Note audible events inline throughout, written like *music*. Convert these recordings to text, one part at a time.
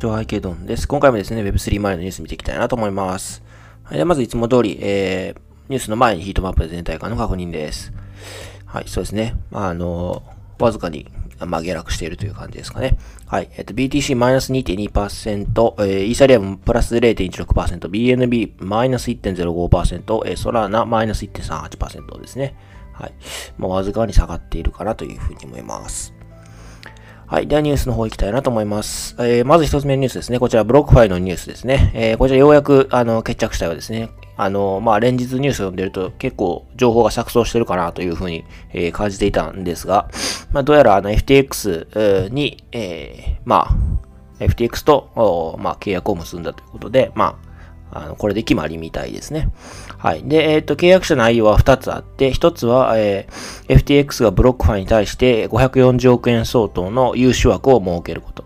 上背景ドンです。今回もですね、Web3 前のニュース見ていきたいなと思います。はい、でまずいつも通り、えー、ニュースの前にヒートマップ全体感の確認です。はい、そうですね。まあ、あの、わずかに、まあ、下落しているという感じですかね。はい。えっと、BTC マイナス2.2%、えー、イーサリアムプラス0.16%、BNB マイナス1.05%、えー、ソラーナマイナス1.38%ですね。はい。まあ、わずかに下がっているかなというふうに思います。はい。ではニュースの方行きたいなと思います。えー、まず一つ目のニュースですね。こちら、 BlockFi のニュースですね。えー、こちらようやく、あの、決着したようですね。あの、まあ、連日ニュースを読んでると結構情報が錯綜してるかなというふうに、えー、感じていたんですが、まあ、どうやらあの FTX に、えー、まあ、FTX と、まあ、契約を結んだということで、まあ、の、これで決まりみたいですね。はい。で、えっ、ー、と、契約者内容は2つあって、1つは、えー、FTX が BlockFi に対して540億円相当の融資枠を設けること。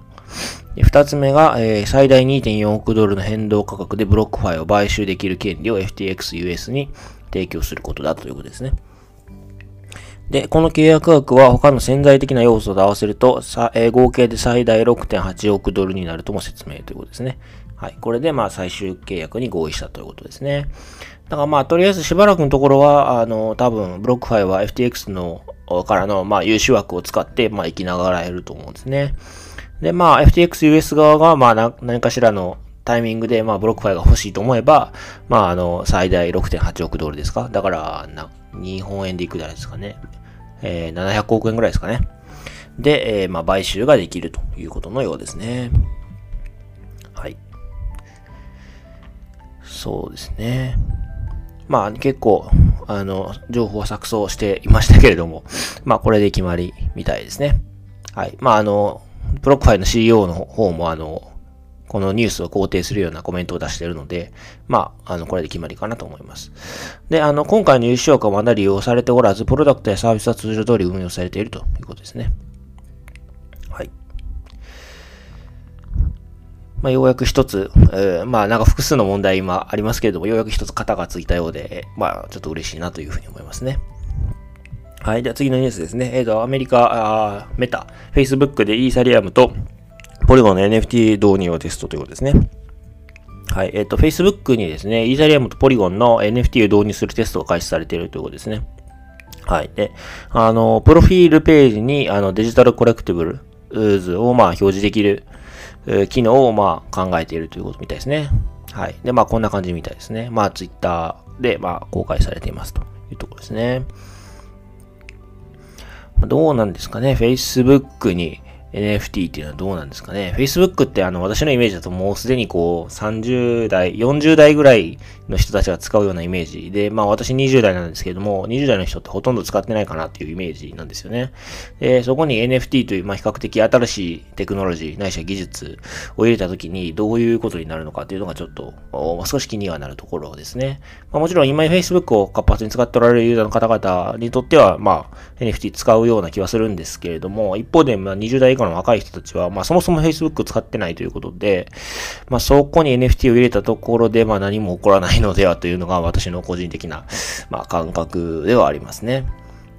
2つ目が、えー、最大2.4億ドルの変動価格で BlockFi を買収できる権利を FTX US に提供することだということですね。で、この契約額は他の潜在的な要素と合わせると、さえー、合計で最大6.8億ドルになるとも説明ということですね。はい。これでまあ最終契約に合意したということですね。だからまあとりあえずしばらくのところは、あの、多分 BlockFi は FTX のからのまあ融資枠を使ってまあ生きながらえると思うんですね。でまあ FTX US 側がまあ何かしらのタイミングで、まあ、 BlockFi が欲しいと思えば、まあ、あの、最大6.8億ドルですか？だから、な、日本円でいくじゃないですかね。えー、700億円ぐらいですかね。で、えー、まあ、買収ができるということのようですね。そうですね。まあ結構、あの、情報は錯綜していましたけれども、まあこれで決まりみたいですね。はい。まああの、 BlockFi の CEO の方もあの、このニュースを肯定するようなコメントを出しているので、まあ、あの、これで決まりかなと思います。で、あの、今回の融資枠はまだ利用されておらず、プロダクトやサービスは通常通り運用されているということですね。まあ、ようやく一つ、えー、まあ、なんか複数の問題今ありますけれども、ようやく一つ型がついたようで、まあ、ちょっと嬉しいなというふうに思いますね。はい。では次のニュースですね。えっ、ー、と、アメリカ、あメタ、Facebook でイーサリアムとポリゴンの NFT 導入をテストということですね。はい。えっ、ー、と、Facebook にですね、イーサリアムとポリゴンの NFT を導入するテストが開始されているということですね。はい。で、あの、プロフィールページに、あの、デジタルコレクティブルズを、まあ、表示できる、え機能をまあ考えているということみたいですね。はい。で、まあこんな感じみたいですね。まあ Twitter でまあ公開されていますというところですね。どうなんですかね ?Facebook に NFT っていうのはどうなんですかね ?Facebook ってあの私のイメージだともうすでにこう30代、40代ぐらいの人たちが使うようなイメージで、まあ私20代なんですけれども、20代の人ってほとんど使ってないかなっていうイメージなんですよね。で、そこに NFT というまあ比較的新しいテクノロジー、ないしは技術を入れた時にどういうことになるのかっていうのがちょっと、まあ、少し気にはなるところですね。まあもちろん今 Facebook を活発に使っておられるユーザーの方々にとっては、まあ NFT 使うような気はするんですけれども、一方でまあ20代以下の若い人たちは、まあそもそも Facebook 使ってないということで、まあそこに NFT を入れたところで、まあ何も起こらないのではというのが私の個人的な、まあ、感覚ではありますね。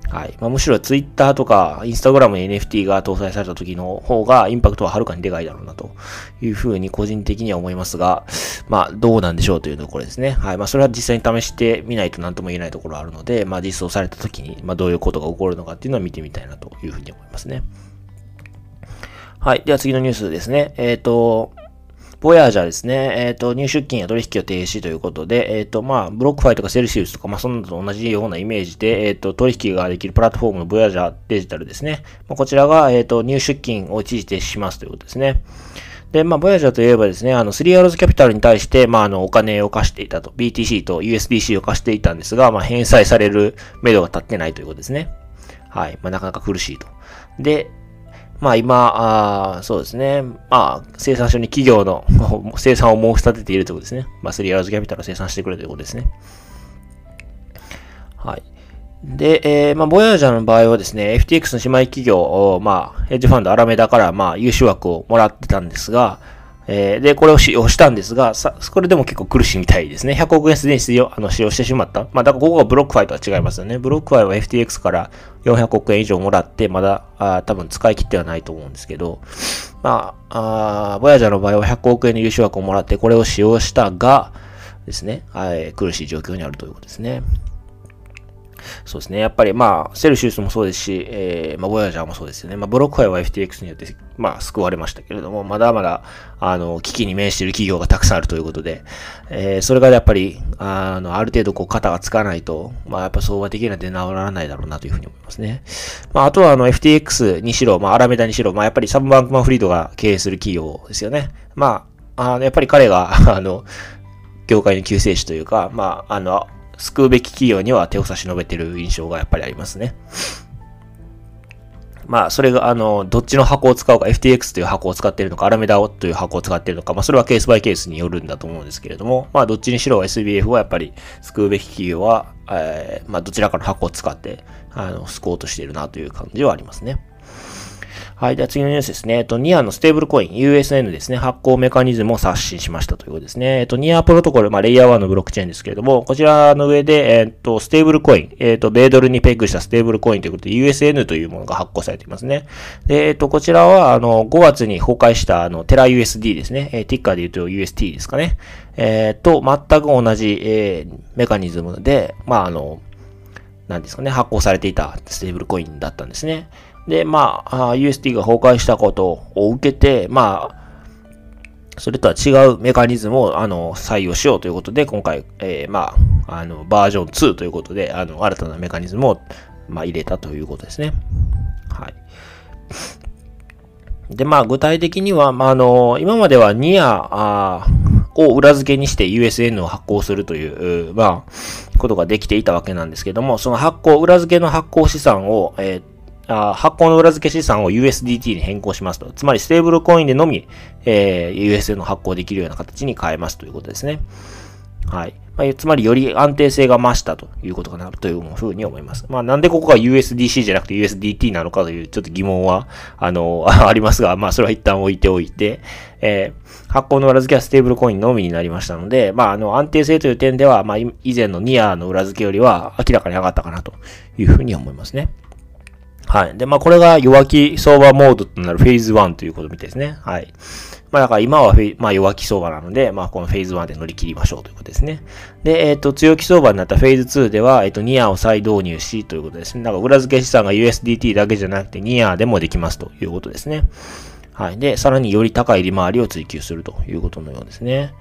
はい。まあ、むしろ Twitter とか Instagram に NFT が搭載された時の方がインパクトははるかにでかいだろうなというふうに個人的には思いますが、まあ、どうなんでしょうというところですね。はい。まあ、それは実際に試してみないと何とも言えないところあるので、まあ、実装された時に、まあ、どういうことが起こるのかっていうのは見てみたいなというふうに思いますね。はい。では次のニュースですね。えっ、ー、と、ボヤージャーですね。えっ、ー、と、入出金や取引を停止ということで、えっ、ー、と、まあ、 BlockFi とか Celsius とか、まあ、そんなと同じようなイメージで、えっ、ー、と、取引ができるプラットフォームの Voyager Digital ですね。まあ、こちらが、えっ、と、入出金を一時停止しますということですね。で、まあ、ボヤージャーといえばですね、あの、スリーアローズキャピタルに対して、まあ、あの、お金を貸していたと、BTC と USDC を貸していたんですが、まあ、返済される目処が立ってないということですね。はい。まあ、なかなか苦しいと。で、まあ今、あそうですね。まあ、生産所に企業の *laughs* 生産を申し立てているということですね。まあ、スリーアーズキャピタルを生産してくれということですね。はい。で、えー、まあ、ボヤージャーの場合はですね、FTX の姉妹企業を、まあ、ヘッジファンドアラメダから、まあ、優秀枠をもらってたんですが、えー、で、これを使用したんですが、さ、これでも結構苦しいみたいですね。100億円すでに使用、あの、使用してしまった。まあ、だからここが BlockFi とは違いますよね。 BlockFi は FTX から400億円以上もらって、まだ、あ多分使い切ってはないと思うんですけど、まあ、あボヤジャーの場合は100億円の融資枠をもらって、これを使用したが、ですね、はい、苦しい状況にあるということですね。そうですね。やっぱりまあ、 Celsius もそうですし、えー、まあ、ボヤジャーもそうですよね。まあ、 BlockFi は FTX によって、まあ、救われましたけれども、まだまだ、あの、危機に面している企業がたくさんあるということで、えー、それがやっぱり、あの、ある程度こう、肩がつかないと、まあ、やっぱ相場的には出直らないだろうなというふうに思いますね。まあ、あとはあの、FTX にしろ、まあ、アラメダにしろ、まあ、やっぱりサムバンクマンフリードが経営する企業ですよね。まあ、あの、やっぱり彼が、あの、業界の救世主というか、まあ、あの、救うべき企業には手を差し伸べてる印象がやっぱりありますね。まあ、それが、あの、どっちの箱を使うか、FTX という箱を使っているのか、 Alameda という箱を使っているのか、まあ、それはケースバイケースによるんだと思うんですけれども、まあ、どっちにしろ SBF はやっぱり救うべき企業は、えー、まあ、どちらかの箱を使って、あの、救おうとしているなという感じはありますね。はい。では次のニュースですね。えっと、 NEAR のステーブルコイン、USN ですね。発行メカニズムを刷新しましたということですね。えっと、 NEAR Protocol、まあ、レイヤー1のブロックチェーンですけれども、こちらの上で、えっと、ステーブルコイン、えっと、米ドルにペグしたステーブルコインということで、USN というものが発行されていますね。で、えっと、こちらは、あの、5月に崩壊した、あの、テラ USD ですね。えー、ティッカーで言うと UST ですかね。えー、と、全く同じ、えー、メカニズムで、まあ、あの、なんですかね、発行されていたステーブルコインだったんですね。で、まあ、UST が崩壊したことを受けて、まあ、それとは違うメカニズムを、あの、採用しようということで、今回、えー、まあ、あの、バージョン2ということで、あの、新たなメカニズムを、まあ、入れたということですね。はい。で、まあ、具体的には、まあ、あの、今まではニアを裏付けにして USN を発行するという、まあ、ことができていたわけなんですけども、その発行、裏付けの発行資産を、えーあ発行の裏付け資産を USDT に変更しますと。つまり、ステーブルコインでのみ、えー、USD の発行できるような形に変えますということですね。はい。まあ、つまり、より安定性が増したということかなというふうに思います。まあ、なんでここが USDC じゃなくて USDT なのかというちょっと疑問は、あの、*laughs* ありますが、まあ、それは一旦置いておいて、えー、発行の裏付けはステーブルコインのみになりましたので、まあ、あの、安定性という点では、まあ、以前のニアの裏付けよりは明らかに上がったかなというふうに思いますね。はい。で、まあ、これが弱気相場モードとなるフェーズ1ということみたいですね。はい。まあ、だから今はまあ、弱気相場なので、まあ、このフェーズ1で乗り切りましょうということですね。で、えっ、ー、と、強気相場になったフェーズ2では、えっ、ー、と、ニアを再導入しということですね。だから裏付け資産が USDT だけじゃなくて、ニアでもできますということですね。はい。で、さらにより高い利回りを追求するということのようですね。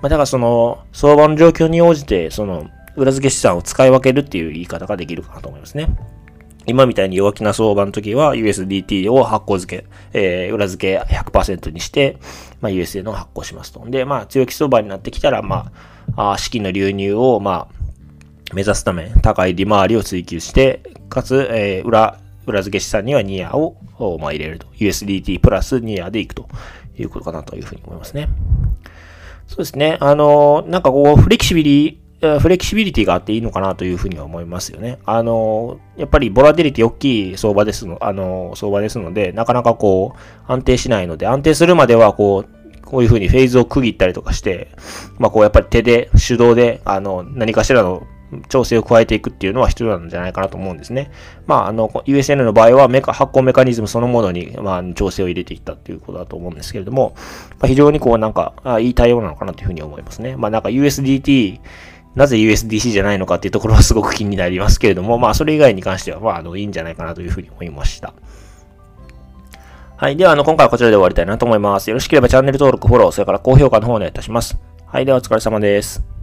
まあ、だからその、相場の状況に応じて、その、裏付け資産を使い分けるっていう言い方ができるかなと思いますね。今みたいに弱気な相場の時は USDT を発行付け、えー、裏付け100%にして、まあ、USD の発行しますと。で、まあ、強気相場になってきたら、まあ、あ資金の流入を、まあ、目指すため、高い利回りを追求して、かつ、えー、裏、裏付け資産にはニアを、まあ、入れると。USDT プラスニアでいくということかなというふうに思いますね。そうですね。あのなんかこう、フレキシビリフレキシビリティがあっていいのかなというふうには思いますよね。あの、やっぱりボラティリティ大きい相場ですの、あの、相場ですので、なかなかこう、安定しないので、安定するまではこう、こういうふうにフェーズを区切ったりとかして、まあこうやっぱり手で、手動で、あの、何かしらの調整を加えていくっていうのは必要なんじゃないかなと思うんですね。まあ、あの、USN の場合はメカ、発行メカニズムそのものに、まあ、調整を入れていったっていうことだと思うんですけれども、まあ、非常にこうなんか、いい対応なのかなというふうに思いますね。まあ、なんか USDT なぜ USDC じゃないのかっていうところはすごく気になりますけれども、まあ、それ以外に関しては、まあ、あの、いいんじゃないかなというふうに思いました。はい。では、あの、今回はこちらで終わりたいなと思います。よろしければチャンネル登録、フォロー、それから高評価の方お願いいたします。はい。では、お疲れ様です。